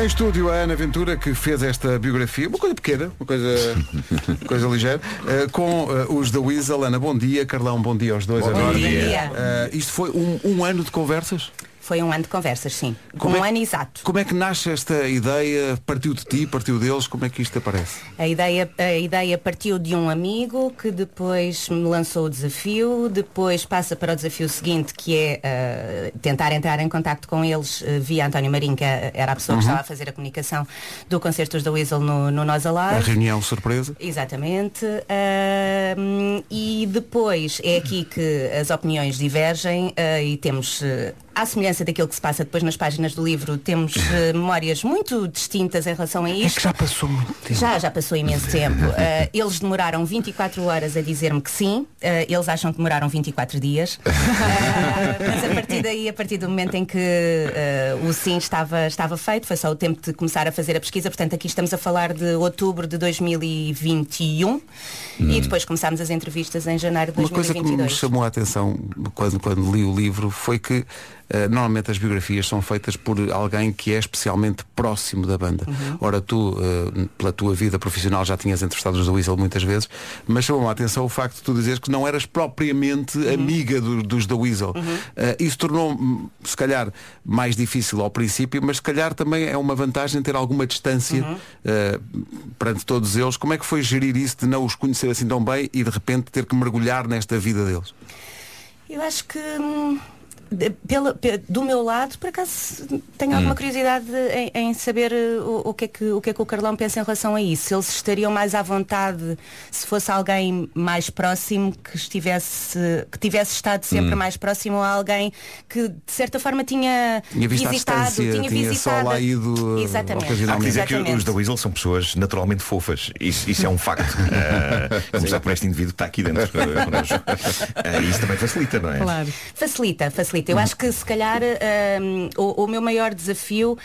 Em estúdio, a Ana Ventura, que fez esta biografia, uma coisa pequena, uma coisa, coisa ligeira, eh, com eh, os da Weasel. Ana, bom dia. Carlão, bom dia aos dois. Bom agora. dia. Eh, isto foi um, um ano de conversas? Foi um ano de conversas, sim. Como um é- ano exato. Como é que nasce esta ideia? Partiu de ti, partiu deles? Como é que isto aparece? A ideia, a ideia partiu de um amigo que depois me lançou o desafio, depois passa para o desafio seguinte, que é eh, tentar entrar em contacto com eles eh, via António Marinho, que era a pessoa que estava a fazer a comunicação do Concertos da Weasel no, no Nós A Alive. reunião surpresa? Exatamente. Ahm, e depois é aqui que as opiniões divergem ah, e temos, eh, à semelhança daquilo que se passa depois nas páginas do livro, temos eh, memórias muito distintas em relação a É isto. que já passou muito tempo. Já, já passou imenso tempo. Ah, eles demoraram 24 horas a dizer-me que sim. Ah, eles acham que demoraram 24 dias. Mas a partir daí, a partir do momento em que o sim estava, estava feito, foi só o tempo de começar a fazer a pesquisa. Portanto, aqui estamos a falar de outubro de 2021 e depois começámos as entrevistas em janeiro de Uma coisa que me 2022. chamou a atenção quando, quando li o livro foi que normalmente as biografias são feitas por alguém que é especialmente próximo da banda. Uhum. Ora, tu, eh, pela tua vida profissional, já tinhas entrevistado os da Weasel muitas vezes, mas chamou-me a atenção o facto de tu dizeres que não eras propriamente Uhum. amiga do- dos da Weasel. Eh, isso tornou, se calhar, mais difícil ao princípio, mas se calhar também é uma vantagem ter alguma distância Uhum. eh, perante todos eles. Como é que foi gerir isso de não os conhecer assim tão bem e de repente ter que mergulhar nesta vida deles? Eu acho que hum, de- pela- pe- do meu lado, por acaso tenho Hum. alguma curiosidade em, em saber uh, o, o que é que, o que é que o Carlão pensa em relação a isso. Eles estariam mais à vontade se fosse alguém mais próximo que estivesse, que tivesse estado sempre mais próximo a alguém que de certa forma tinha, Hum. Tinha visitado, tinha, tinha só visitado. lá ido, uh, Exatamente. Há que ocasionalmente. dizer que os da Weasel são pessoas naturalmente fofas. Isso, isso é um facto. Uh, começar por este indivíduo que está aqui dentro. Uh, isso também facilita, não é? Claro. Facilita, facilita. Eu acho que se calhar hum, o, o meu maior desafio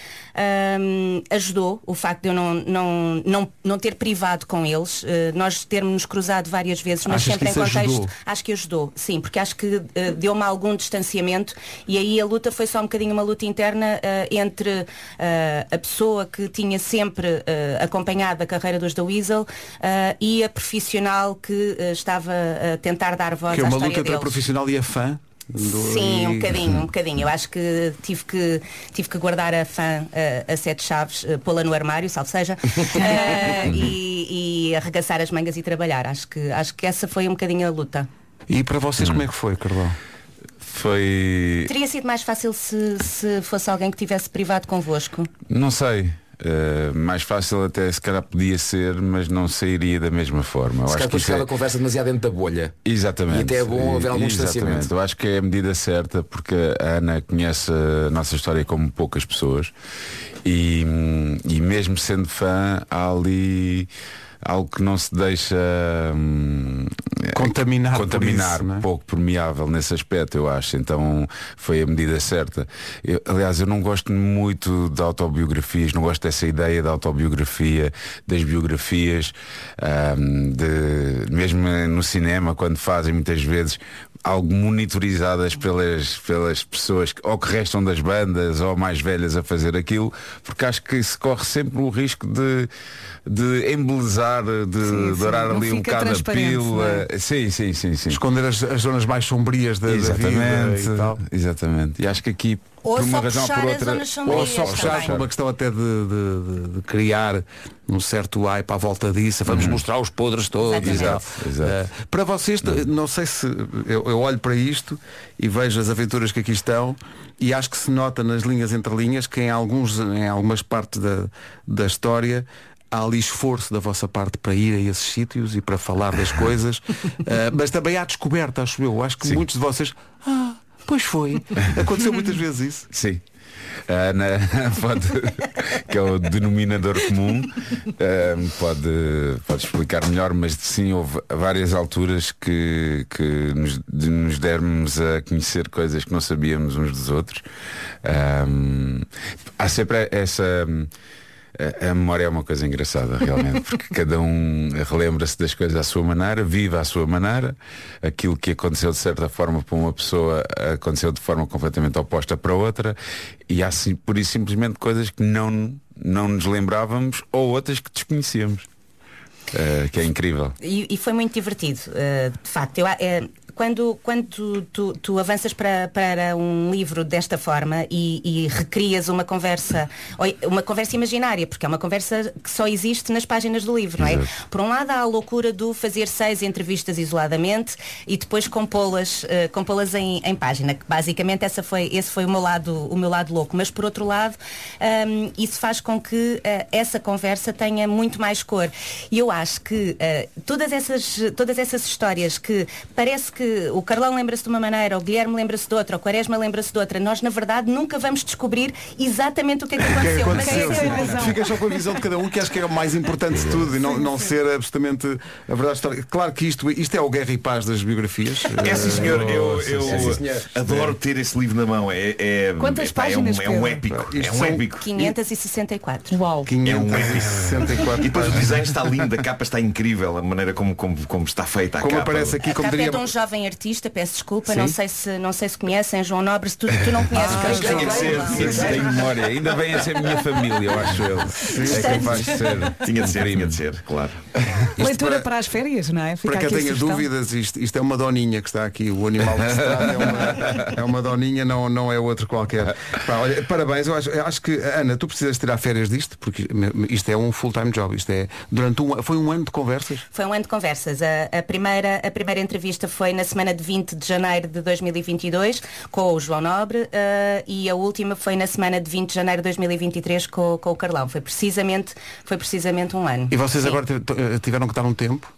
hum, ajudou o facto de eu não, não, não, não ter privado com eles, eh, nós termos cruzado várias vezes, mas Achas sempre em contexto. ajudou? Acho que ajudou, sim, porque acho que eh, deu-me algum distanciamento e aí a luta foi só um bocadinho uma luta interna eh, entre a pessoa que tinha sempre acompanhado a carreira dos da Weasel e a profissional que estava a tentar dar voz Que é uma luta entre a profissional e a fã. Sim, um bocadinho, um bocadinho. Eu acho que tive que, tive que guardar a fã eh, a sete chaves, eh, pô-la no armário, salvo seja, eh, e, e arregaçar as mangas e trabalhar. Acho que, acho que essa foi um bocadinho a luta. E para vocês como é que foi, Carlão? Foi. Teria sido mais fácil se, se fosse alguém que tivesse privado convosco. Não sei. Eh, mais fácil até se calhar podia ser, mas não sairia da mesma forma. Se calhar depois é- ficava a conversa demasiado dentro da bolha. Exatamente. E até é bom haver algum distanciamento. Exatamente. Eu acho que é a medida certa porque a Ana conhece a nossa história como poucas pessoas e, e mesmo sendo fã há ali algo que não se deixa hum, Contaminar contaminar isso, é? pouco permeável nesse aspecto eu acho então foi a medida certa Eu- aliás eu não gosto muito de autobiografias não gosto dessa ideia da autobiografia das biografias hum, de mesmo no cinema quando fazem muitas vezes algo monitorizadas pelas, pelas pessoas que, ou que restam das bandas ou mais velhas a fazer aquilo, porque acho que se corre sempre o risco de, de embelezar, de Sim, dourar ali um bocado a transparente, pílula. Sim, sim, sim, sim. Esconder as, as zonas mais sombrias da, da vida Exatamente, e tal. exatamente. E acho que aqui Ou por uma só razão ou por outra. Ou só puxar por uma questão até de, de- de- de criar um certo hype à volta disso. Vamos mostrar os podres todos. Uhum. Exato, exato. Eh, para vocês, t- não sei se eu, eu olho para isto e vejo as aventuras que aqui estão e acho que se nota nas linhas entre linhas que em, alguns, em algumas partes da, da história há ali esforço da vossa parte para ir a esses sítios e para falar das coisas. Eh, mas também há descoberta, acho eu. Acho que Sim. muitos de vocês. Ah, pois foi. Aconteceu muitas vezes isso. Sim. A Ana pode, que é o denominador comum, ehm, pode, pode explicar melhor, mas sim houve várias alturas que, que nos, nos dermos a conhecer coisas que não sabíamos uns dos outros. Ehm, há sempre essa. A, memória é uma coisa engraçada, realmente, porque cada um relembra-se das coisas à sua maneira, vive à sua maneira. Aquilo que aconteceu de certa forma para uma pessoa aconteceu de forma completamente oposta para outra. E há sim, por isso simplesmente coisas que não, não nos lembrávamos ou outras que desconhecíamos. Uh, que é incrível. E, e foi muito divertido, uh, de facto. Eu, uh, quando, quando tu, tu, tu, avanças para, para um livro desta forma e, e, recrias uma conversa, uma conversa imaginária, porque é uma conversa que só existe nas páginas do livro, não é? Por um lado há a loucura do fazer seis entrevistas isoladamente e depois compô-las uh, compô em, em página, que basicamente essa foi, esse foi o meu lado, o meu lado louco. Mas por outro lado, um, isso faz com que uh, essa conversa tenha muito mais cor. E eu acho que uh, todas, essas, todas essas histórias que parece que que o Carlão lembra-se de uma maneira, o Guilherme lembra-se de outra, o Quaresma lembra-se de outra. Nós, na verdade, nunca vamos descobrir exatamente o que é que aconteceu. Mas é Fica só com a visão de cada um, que acho que é o mais importante de tudo e não, não ser absolutamente a verdade histórica. Claro que isto, isto é o Guerra e Paz das biografias. É sim, senhor. Eu, eu adoro ter esse livro na mão. É, é, Quantas é, páginas? É um, é um épico. É um épico. 564. Uau. 564. E depois o design está lindo, a capa está incrível, a maneira como, como, como está feita a como capa. aparece aqui, como diria... jovem artista, peço desculpa, não sei, se, não sei se conhecem, João Nobre, se tu, tu não conheces ah, tinha de ser, tinha de ser. Tem memória, ainda bem a ser minha família, eu acho eu. É capaz de ser. Tinha de ser, tinha de ser, claro. Leitura para... para... as férias, não é? Fica para quem tenha dúvidas, isto, isto é uma doninha que está aqui, o animal que se trata é uma, é uma doninha, não, não é outro qualquer. Pá, olha, parabéns, eu acho, eu acho que, Ana, tu precisas tirar férias disto, porque isto é um full-time job, isto é durante um foi um ano de conversas? Foi um ano de conversas. A, a, primeira, a primeira entrevista foi na semana de 20 de janeiro de 2022 com o João Nobre uh, e a última foi na semana de 20 de janeiro de 2023 com, com o Carlão. Foi precisamente, foi precisamente um ano. E vocês Sim. agora tiveram que dar um tempo?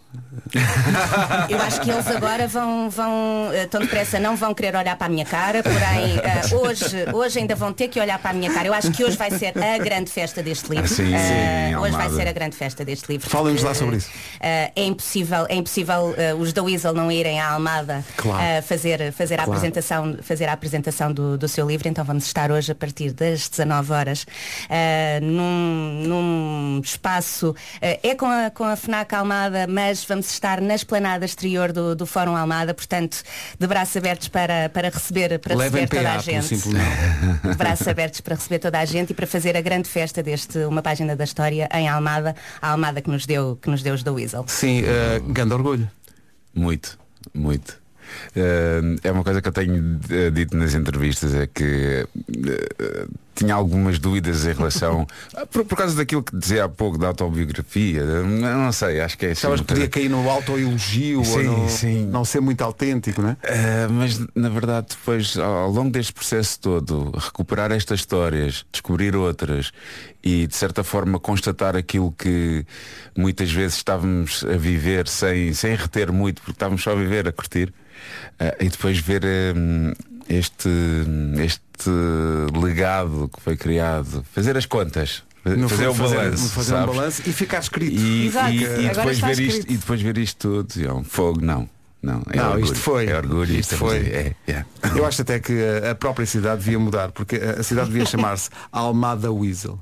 Eu acho que eles agora vão, vão eh, tão depressa, não vão querer olhar para a minha cara, porém uh, hoje, hoje ainda vão ter que olhar para a minha cara. Eu acho que hoje vai ser a grande festa deste livro. Sim, uh, sim, hoje vai ser a grande festa deste livro. Falem-nos lá sobre isso. Uh, é impossível, é impossível os da Weasel não irem à Almada claro. fazer, fazer, claro. a apresentação, fazer a apresentação do, do seu livro. Então vamos estar hoje a partir das 19 horas num, num espaço. é com a, com a FNAC Almada, mas vamos estar na esplanada exterior do, do Fórum Almada, portanto, de braços abertos para, para receber, para receber toda a gente. De braços abertos para receber toda a gente e para fazer a grande festa deste Uma Página da História em Almada, a Almada que nos deu, que nos deu os da Weasel. Sim, uh, grande orgulho. Muito, muito. Uh, é uma coisa que eu tenho uh, dito nas entrevistas, é que uh, tinha algumas dúvidas em relação por, por, causa daquilo que dizia há pouco da autobiografia. Não sei, acho que é assim. podia cair no autoelogio sim, ou no, sim. não ser muito autêntico, não é? mas na verdade depois, ao longo deste processo todo, recuperar estas histórias, descobrir outras e de certa forma constatar aquilo que muitas vezes estávamos a viver sem, sem reter muito, porque estávamos só a viver, a curtir. Uh, e depois ver um, este, este legado que foi criado, fazer as contas. No fazer, o balanço, fazer um balanço e ficar escrito. E, e, e depois ver isto, e depois ver isto tudo. E é um fogo, não. Não, é não orgulho, isto foi. É orgulho, isto foi. É, é. Eu acho até que a própria cidade devia mudar, porque a cidade devia chamar-se Almada Weasel.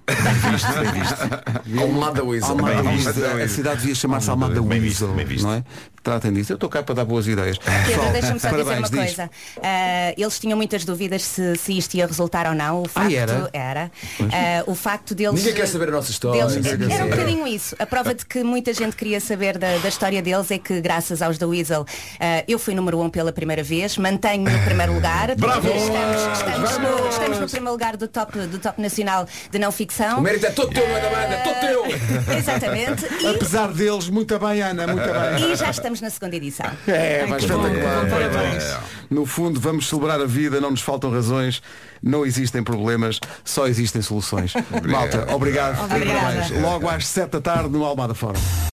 Visto, visto. Almada Weasel. Almada Weasel. A cidade devia chamar-se Almada Weasel. Não é? tratem disso. Eu estou cá para dar boas ideias. Pedro, deixa-me só dizer uma coisa. Uh, eles tinham muitas dúvidas se, se isto ia resultar ou não. O facto ah, era. era uh, o facto deles. Ninguém quer saber a nossa história. Deles, era um bocadinho isso. A prova de que muita gente queria saber da, da história deles é que, graças aos da Weasel, uh, eu fui número um pela primeira vez, mantenho no primeiro lugar. Bravo! Estamos, estamos, no, estamos no primeiro lugar do top, do top nacional de não ficção. O mérito é todo teu, é da banda, todo teu! Exatamente. E... Apesar deles, muito bem, Ana, muito bem. E já estamos na segunda edição. É, mas espetacular. Parabéns. No fundo, vamos celebrar a vida, não nos faltam razões, não existem problemas, só existem soluções. Malta, obrigado. Obrigada. Logo às 7 da tarde no Almada Fórum.